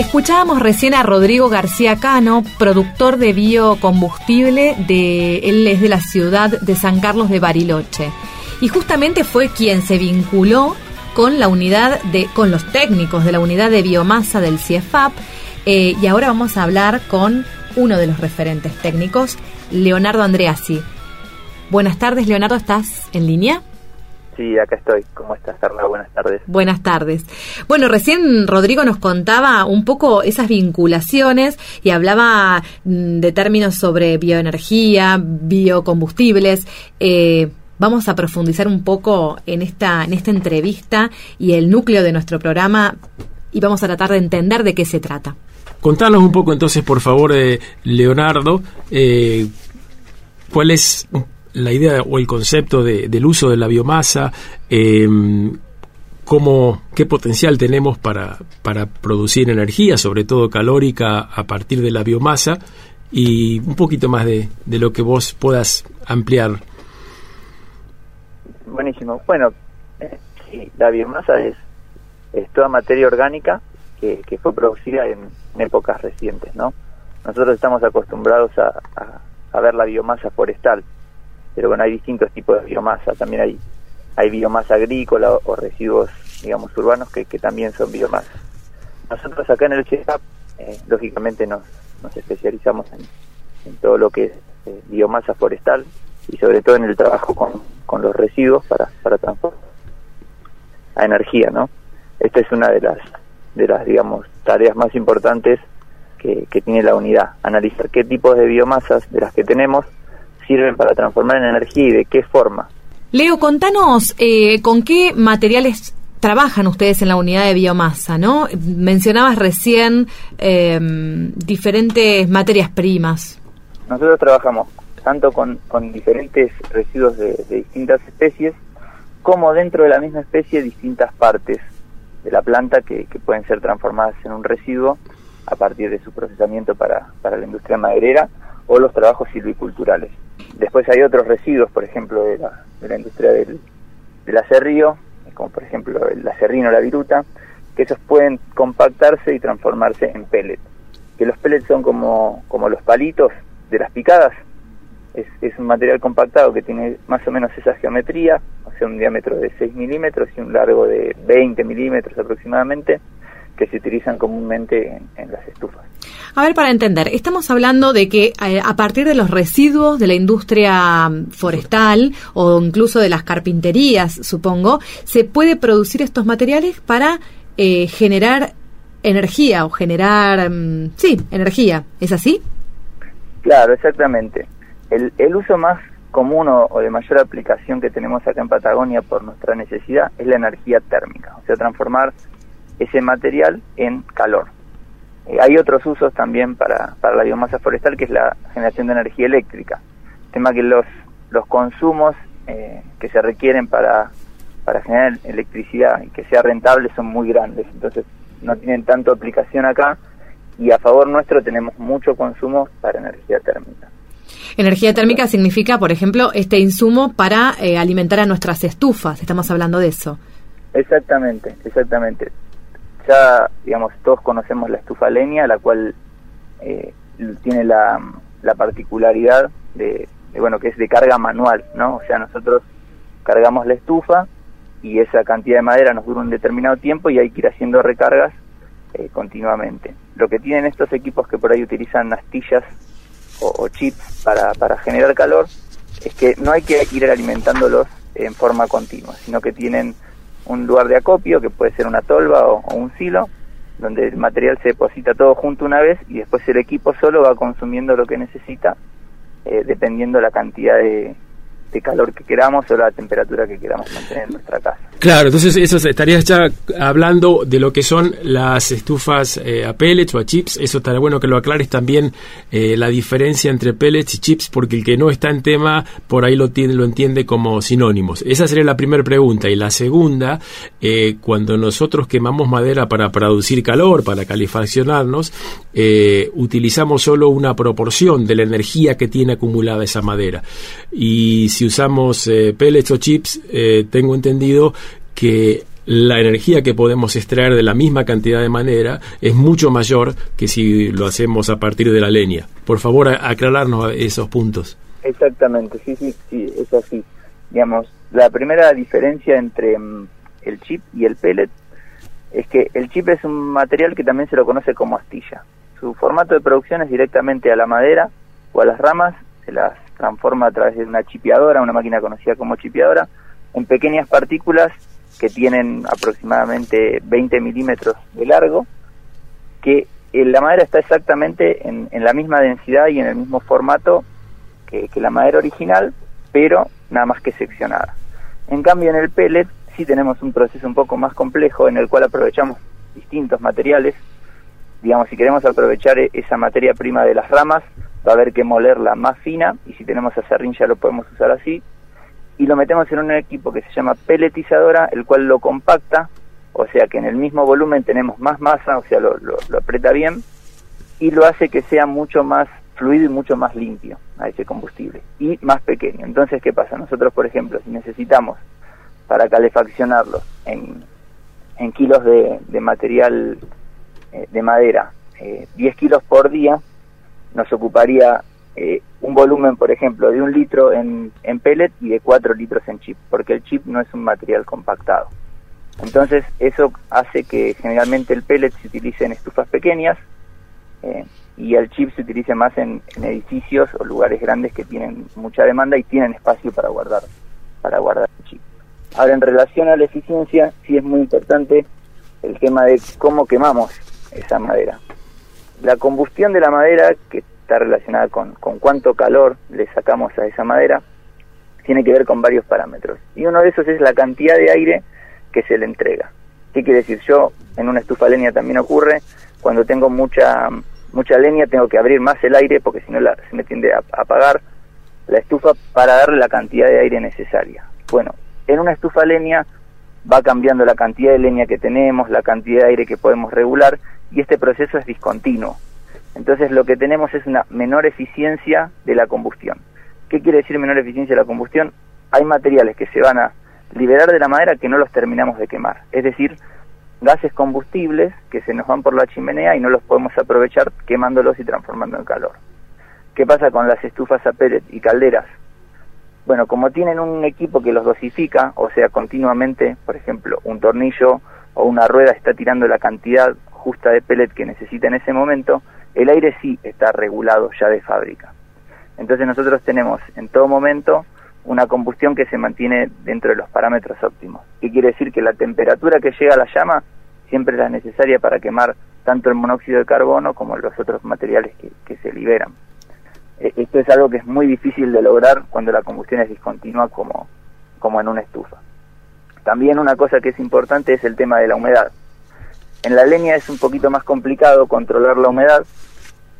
Escuchábamos recién a Rodrigo García Cano, productor de biocombustible, de, él es de la ciudad de San Carlos de Bariloche. Y justamente fue quien se vinculó con la unidad de, con los técnicos de la unidad de biomasa del CIEFAP. Eh, y ahora vamos a hablar con uno de los referentes técnicos, Leonardo Andreassi. Buenas tardes, Leonardo, ¿estás en línea? Sí, acá estoy. ¿Cómo estás, Carla? Buenas tardes. Buenas tardes. Bueno, recién Rodrigo nos contaba un poco esas vinculaciones y hablaba mm, de términos sobre bioenergía, biocombustibles. Eh, vamos a profundizar un poco en esta, en esta entrevista y el núcleo de nuestro programa y vamos a tratar de entender de qué se trata. Contanos un poco entonces, por favor, eh, Leonardo, eh, cuál es la idea o el concepto del uso de la biomasa, em, cómo, qué potencial tenemos para, para producir energía, sobre todo calórica, a partir de la biomasa, y un poquito más de, de lo que vos puedas ampliar. Buenísimo. Bueno, eh, la biomasa es, es toda materia orgánica que, que fue producida en, épocas recientes, ¿no? Nosotros estamos acostumbrados a, a ver la biomasa forestal, pero bueno, hay distintos tipos de biomasa, también hay, hay biomasa agrícola o, residuos, digamos, urbanos que, que, también son biomasa. Nosotros acá en el CHESAP, eh, lógicamente nos, nos especializamos en, en, todo lo que es eh, biomasa forestal y sobre todo en el trabajo con, con los residuos para, para transformar a energía, ¿no? Esta es una de las, de las digamos, tareas más importantes que, que tiene la unidad, analizar qué tipos de biomasas de las que tenemos sirven para transformar en energía y de qué forma. Leo, contanos eh, con qué materiales trabajan ustedes en la unidad de biomasa, ¿no? Mencionabas recién eh, diferentes materias primas. Nosotros trabajamos tanto con, con diferentes residuos de, de, distintas especies, como dentro de la misma especie distintas partes de la planta que, que, pueden ser transformadas en un residuo a partir de su procesamiento para, para la industria maderera o los trabajos silviculturales. Después hay otros residuos, por ejemplo, de la, de la industria del, del acerrío, como por ejemplo el acerrino o la viruta, que esos pueden compactarse y transformarse en pellets. Que los pellets son como, como los palitos de las picadas. Es, un material compactado que tiene más o menos esa geometría, o sea, un diámetro de 6 milímetros y un largo de 20 milímetros aproximadamente, que se utilizan comúnmente en, en las estufas. A ver, para entender, estamos hablando de que eh, a partir de los residuos de la industria forestal o incluso de las carpinterías, supongo, se puede producir estos materiales para eh, generar energía o generar, um, sí, energía. ¿Es así? Claro, exactamente. El, el uso más común o, o, de mayor aplicación que tenemos acá en Patagonia por nuestra necesidad es la energía térmica, o sea, transformar ese material en calor. Eh, hay otros usos también para, para la biomasa forestal, que es la generación de energía eléctrica. Tema que los, los consumos eh, que se requieren para, para generar electricidad y que sea rentable son muy grandes, entonces no tienen tanto aplicación acá y a favor nuestro tenemos mucho consumo para energía térmica. Energía térmica significa, por ejemplo, este insumo para eh, alimentar a nuestras estufas, estamos hablando de eso. Exactamente, exactamente ya, digamos, todos conocemos la estufa leña, la cual eh, tiene la, la particularidad de, bueno, que es de carga manual, ¿no? O sea, nosotros cargamos la estufa y esa cantidad de madera nos dura un determinado tiempo y hay que ir haciendo recargas eh, continuamente. Lo que tienen estos equipos que por ahí utilizan astillas o, o chips para, para generar calor es que no hay que ir alimentándolos en forma continua, sino que tienen un lugar de acopio, que puede ser una tolva o, un silo, donde el material se deposita todo junto una vez y después el equipo solo va consumiendo lo que necesita, eh, dependiendo la cantidad de, de calor que queramos o la temperatura que queramos mantener en nuestra casa. Claro, entonces eso estarías ya hablando de lo que son las estufas eh, a pellets o a chips. Eso estaría bueno que lo aclares también eh, la diferencia entre pellets y chips, porque el que no está en tema por ahí lo, tiene, lo entiende como sinónimos. Esa sería la primera pregunta. Y la segunda, eh, cuando nosotros quemamos madera para producir calor, para calefaccionarnos, utilizamos solo una proporción de la energía que tiene acumulada esa madera. Y si usamos eh, pellets o chips, eh, tengo entendido que la energía que podemos extraer de la misma cantidad de madera es mucho mayor que si lo hacemos a partir de la leña. Por favor, aclararnos esos puntos. Exactamente, sí, sí, sí, es así. Digamos, la primera diferencia entre mm, el chip y el pellet es que el chip es un material que también se lo conoce como astilla. Su formato de producción es directamente a la madera o a las ramas, se las transforma a través de una chipeadora, una máquina conocida como chipeadora, en pequeñas partículas que tienen aproximadamente 20 milímetros de largo, que eh, la madera está exactamente en, la misma densidad y en el mismo formato que, que, la madera original, pero nada más que seccionada. En cambio, en el pellet sí tenemos un proceso un poco más complejo en el cual aprovechamos distintos materiales. Digamos, si queremos aprovechar e, esa materia prima de las ramas, va a haber que molerla más fina y si tenemos acerrín ya lo podemos usar así y lo metemos en un equipo que se llama peletizadora, el cual lo compacta, o sea que en el mismo volumen tenemos más masa, o sea, lo, aprieta bien, y lo hace que sea mucho más fluido y mucho más limpio a ese combustible, y más pequeño. Entonces, ¿qué pasa? Nosotros, por ejemplo, si necesitamos para calefaccionarlo en, kilos de, material eh, de madera, 10 eh, kilos por día, nos ocuparía eh, un volumen, por ejemplo, de un litro en, en pellet y de cuatro litros en chip, porque el chip no es un material compactado. Entonces, eso hace que generalmente el pellet se utilice en estufas pequeñas eh, y el chip se utilice más en, edificios o lugares grandes que tienen mucha demanda y tienen espacio para guardar, para guardar el chip. Ahora, en relación a la eficiencia, sí es muy importante el tema de cómo quemamos esa madera. La combustión de la madera, que está relacionada con, con cuánto calor le sacamos a esa madera, tiene que ver con varios parámetros. Y uno de esos es la cantidad de aire que se le entrega. ¿Qué quiere decir? Yo en una estufa leña también ocurre, cuando tengo mucha mucha leña tengo que abrir más el aire porque si no se me tiende a, apagar la estufa para darle la cantidad de aire necesaria. Bueno, en una estufa leña va cambiando la cantidad de leña que tenemos, la cantidad de aire que podemos regular y este proceso es discontinuo. Entonces lo que tenemos es una menor eficiencia de la combustión. ¿Qué quiere decir menor eficiencia de la combustión? Hay materiales que se van a liberar de la madera que no los terminamos de quemar. Es decir, gases combustibles que se nos van por la chimenea y no los podemos aprovechar quemándolos y transformando en calor. ¿Qué pasa con las estufas a pellet y calderas? Bueno, como tienen un equipo que los dosifica, o sea, continuamente, por ejemplo, un tornillo o una rueda está tirando la cantidad justa de pellet que necesita en ese momento, el aire sí está regulado ya de fábrica. Entonces nosotros tenemos en todo momento una combustión que se mantiene dentro de los parámetros óptimos. ¿Qué quiere decir? Que la temperatura que llega a la llama siempre es la necesaria para quemar tanto el monóxido de carbono como los otros materiales que, se liberan. E, esto es algo que es muy difícil de lograr cuando la combustión es discontinua como, como en una estufa. También una cosa que es importante es el tema de la humedad. En la leña es un poquito más complicado controlar la humedad,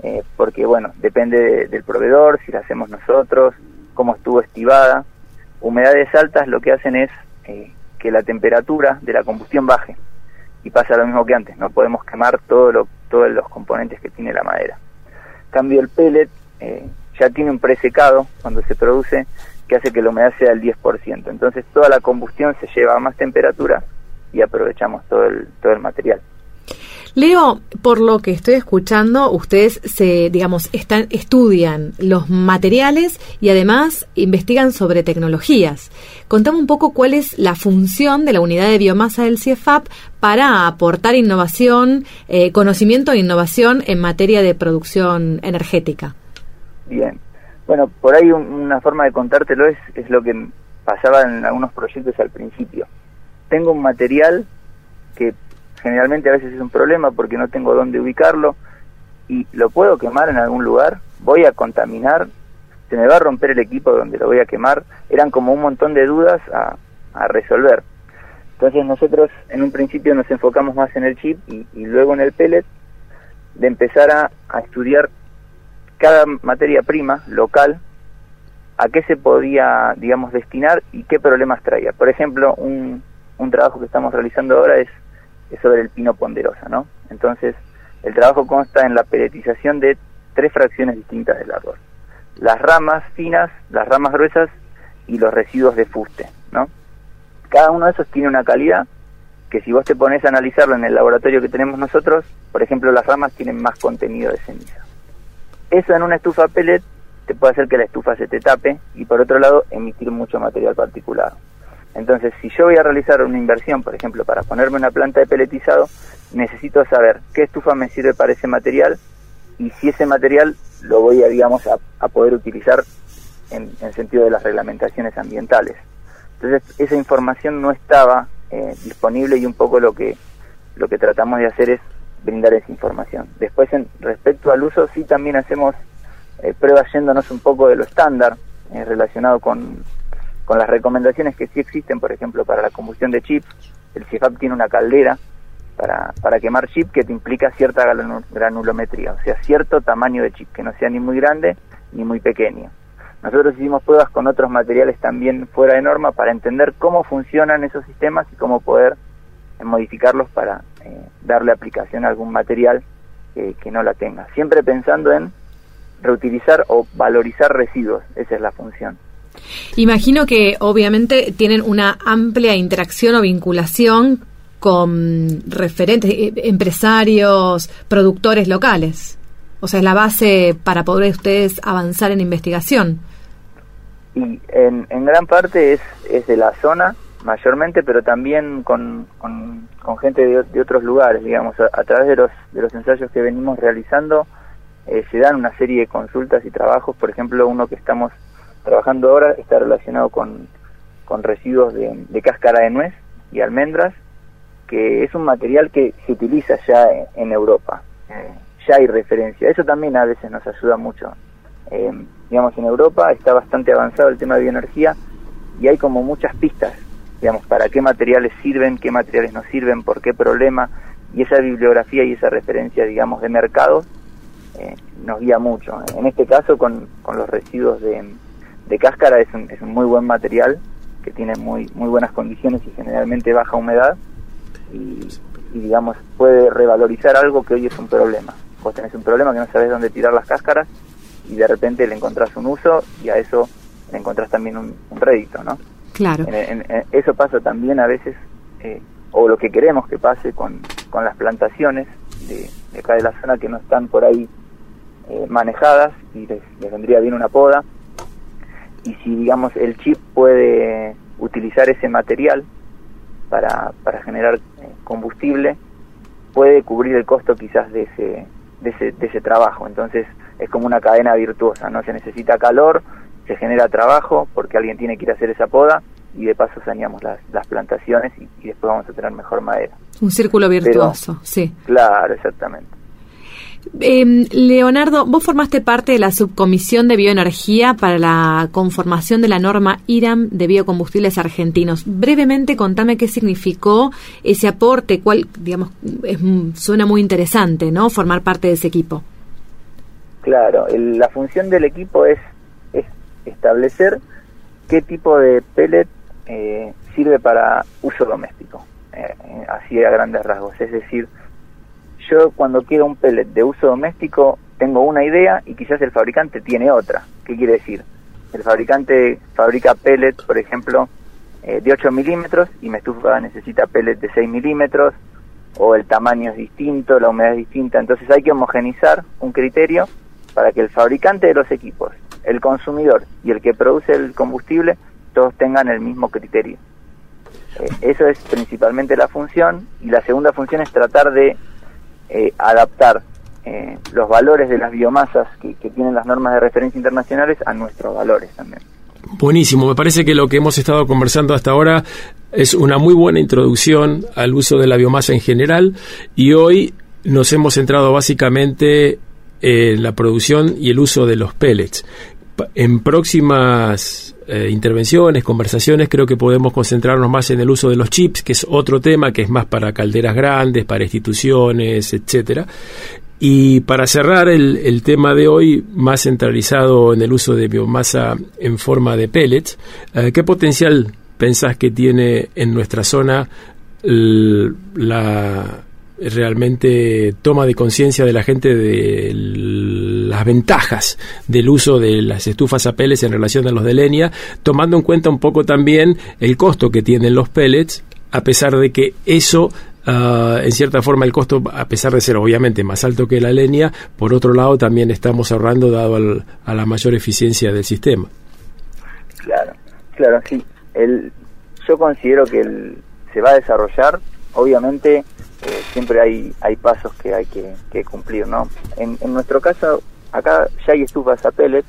eh, porque bueno, depende del proveedor, si la hacemos nosotros, cómo estuvo estivada. Humedades altas lo que hacen es eh, que la temperatura de la combustión baje y pasa lo mismo que antes, no podemos quemar todo lo, todos los componentes que tiene la madera. Cambio el pellet eh, ya tiene un presecado cuando se produce que hace que la humedad sea del 10%. Entonces toda la combustión se lleva a más temperatura y aprovechamos todo el, todo el material. Leo, por lo que estoy escuchando, ustedes se, digamos, están, estudian los materiales y además investigan sobre tecnologías. Contame un poco cuál es la función de la unidad de biomasa del CIEFAP para aportar innovación, eh, conocimiento e innovación en materia de producción energética. Bien. Bueno, por ahí una forma de contártelo es, es lo que pasaba en algunos proyectos al principio. Tengo un material que generalmente a veces es un problema porque no tengo dónde ubicarlo y lo puedo quemar en algún lugar, voy a contaminar, se me va a romper el equipo donde lo voy a quemar, eran como un montón de dudas a, resolver. Entonces nosotros en un principio nos enfocamos más en el chip y, luego en el pellet de empezar a, a, estudiar cada materia prima local, a qué se podía, digamos, destinar y qué problemas traía. Por ejemplo, un, un trabajo que estamos realizando ahora es sobre el pino ponderosa, ¿no? Entonces, el trabajo consta en la peletización de tres fracciones distintas del árbol. Las ramas finas, las ramas gruesas y los residuos de fuste, ¿no? Cada uno de esos tiene una calidad que si vos te pones a analizarlo en el laboratorio que tenemos nosotros, por ejemplo, las ramas tienen más contenido de ceniza. Eso en una estufa pellet te puede hacer que la estufa se te tape y por otro lado emitir mucho material particulado. Entonces, si yo voy a realizar una inversión, por ejemplo, para ponerme una planta de peletizado, necesito saber qué estufa me sirve para ese material y si ese material lo voy a, digamos, a, poder utilizar en, en, sentido de las reglamentaciones ambientales. Entonces, esa información no estaba eh, disponible y un poco lo que, lo que tratamos de hacer es brindar esa información. Después, en, respecto al uso, sí también hacemos eh, pruebas yéndonos un poco de lo estándar eh, relacionado con con las recomendaciones que sí existen, por ejemplo, para la combustión de chips, el CIFAP tiene una caldera para, para quemar chip que te implica cierta granulometría, o sea, cierto tamaño de chip, que no sea ni muy grande ni muy pequeño. Nosotros hicimos pruebas con otros materiales también fuera de norma para entender cómo funcionan esos sistemas y cómo poder eh, modificarlos para eh, darle aplicación a algún material que no la tenga. Siempre pensando en reutilizar o valorizar residuos, esa es la función. Imagino que obviamente tienen una amplia interacción o vinculación con referentes, eh, empresarios, productores locales. O sea, es la base para poder ustedes avanzar en investigación. Y en, gran parte es, es de la zona, mayormente, pero también con, con, gente de, otros lugares, digamos, a, través de los, de los ensayos que venimos realizando, eh, se dan una serie de consultas y trabajos, por ejemplo, uno que estamos trabajando ahora está relacionado con, con residuos de, cáscara de nuez y almendras, que es un material que se utiliza ya en, Europa. Eh, ya hay referencia. Eso también a veces nos ayuda mucho. Eh, digamos, en Europa está bastante avanzado el tema de bioenergía y hay como muchas pistas, digamos, para qué materiales sirven, qué materiales no sirven, por qué problema, y esa bibliografía y esa referencia, digamos, de mercado eh, nos guía mucho. En este caso, con, con los residuos de, de cáscara es un, es un muy buen material que tiene muy muy buenas condiciones y generalmente baja humedad y, digamos puede revalorizar algo que hoy es un problema. Vos tenés un problema que no sabes dónde tirar las cáscaras y de repente le encontrás un uso y a eso le encontrás también un, rédito, ¿no? Claro. eso pasa también a veces, eh, o lo que queremos que pase con, con las plantaciones de, acá de la zona que no están por ahí eh, manejadas y les vendría bien una poda y si digamos el chip puede utilizar ese material para, para generar eh, combustible, puede cubrir el costo quizás de ese, de ese, de ese trabajo. Entonces es como una cadena virtuosa, ¿no? Se necesita calor, se genera trabajo porque alguien tiene que ir a hacer esa poda y de paso saneamos las, las plantaciones y, después vamos a tener mejor madera. Un círculo virtuoso, sí. Claro, exactamente. Eh, Leonardo, vos formaste parte de la subcomisión de bioenergía para la conformación de la norma IRAM de biocombustibles argentinos. Brevemente, contame qué significó ese aporte, cuál, digamos, suena muy interesante, ¿no? Formar parte de ese equipo. Claro, la función del equipo es, establecer qué tipo de pellet eh, sirve para uso doméstico, eh, así a grandes rasgos, es decir, yo cuando quiero un pellet de uso doméstico tengo una idea y quizás el fabricante tiene otra. ¿Qué quiere decir? El fabricante fabrica pellet, por ejemplo, eh, de 8 milímetros y mi estufa necesita pellet de 6 milímetros o el tamaño es distinto, la humedad es distinta. Entonces hay que homogenizar un criterio para que el fabricante de los equipos, el consumidor y el que produce el combustible todos tengan el mismo criterio. Eh, eso es principalmente la función y la segunda función es tratar de eh, adaptar eh, los valores de las biomasas que, tienen las normas de referencia internacionales a nuestros valores también. Buenísimo, me parece que lo que hemos estado conversando hasta ahora es una muy buena introducción al uso de la biomasa en general y hoy nos hemos centrado básicamente en la producción y el uso de los pellets. En próximas eh, intervenciones, conversaciones, creo que podemos concentrarnos más en el uso de los chips, que es otro tema que es más para calderas grandes, para instituciones, etcétera. Y para cerrar el, tema de hoy, más centralizado en el uso de biomasa en forma de pellets, eh, ¿qué potencial pensás que tiene en nuestra zona la realmente toma de conciencia de la gente de las ventajas del uso de las estufas a pellets en relación a los de leña, tomando en cuenta un poco también el costo que tienen los pellets a pesar de que eso Ah, en cierta forma el costo, a pesar de ser obviamente más alto que la leña, por otro lado también estamos ahorrando dado a la mayor eficiencia del sistema. Claro, claro, sí. Yo considero que el, se va a desarrollar, obviamente eh, siempre hay, hay pasos que hay que, cumplir, ¿no? En, en, nuestro caso, acá ya hay estufas a pellet,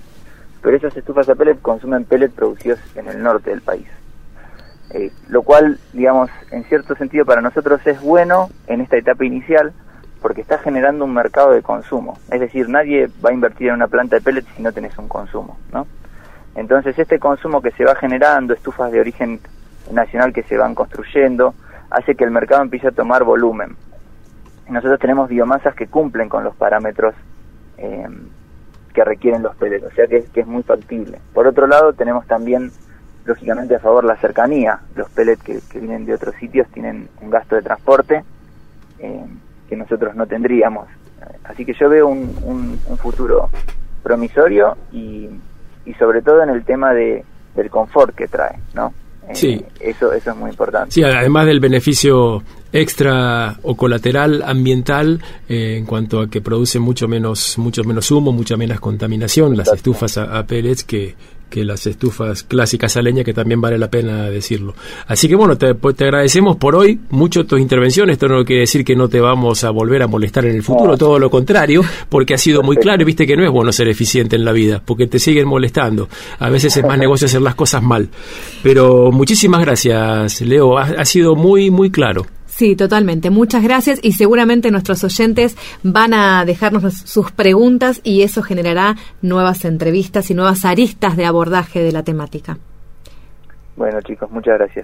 pero esas estufas a pellet consumen pellet producidos en el norte del país. Eh, lo cual, digamos, en cierto sentido para nosotros es bueno en esta etapa inicial porque está generando un mercado de consumo. Es decir, nadie va a invertir en una planta de pellets si no tenés un consumo, ¿no? Entonces, este consumo que se va generando, estufas de origen nacional que se van construyendo, hace que el mercado empiece a tomar volumen. Nosotros tenemos biomasas que cumplen con los parámetros eh, que requieren los pellets, o sea que, es muy factible. Por otro lado, tenemos también lógicamente a favor la cercanía. Los pellets que, vienen de otros sitios tienen un gasto de transporte eh, que nosotros no tendríamos. Así que yo veo un, un, futuro promisorio y, y, sobre todo en el tema de, del confort que trae, ¿no? Eh, sí. Eso, eso es muy importante. Sí, además del beneficio extra o colateral ambiental eh, en cuanto a que produce mucho menos mucho menos humo, mucha menos contaminación las estufas a, pellets que, que las estufas clásicas a leña, que también vale la pena decirlo. Así que bueno, te, pues, te agradecemos por hoy mucho tus intervenciones. Esto no quiere decir que no te vamos a volver a molestar en el futuro, todo lo contrario, porque ha sido muy claro y viste que no es bueno ser eficiente en la vida, porque te siguen molestando. A veces es más negocio hacer las cosas mal. Pero muchísimas gracias, Leo. ha sido muy, muy claro. Sí, totalmente. Muchas gracias y seguramente nuestros oyentes van a dejarnos sus preguntas y eso generará nuevas entrevistas y nuevas aristas de abordaje de la temática. Bueno chicos, muchas gracias.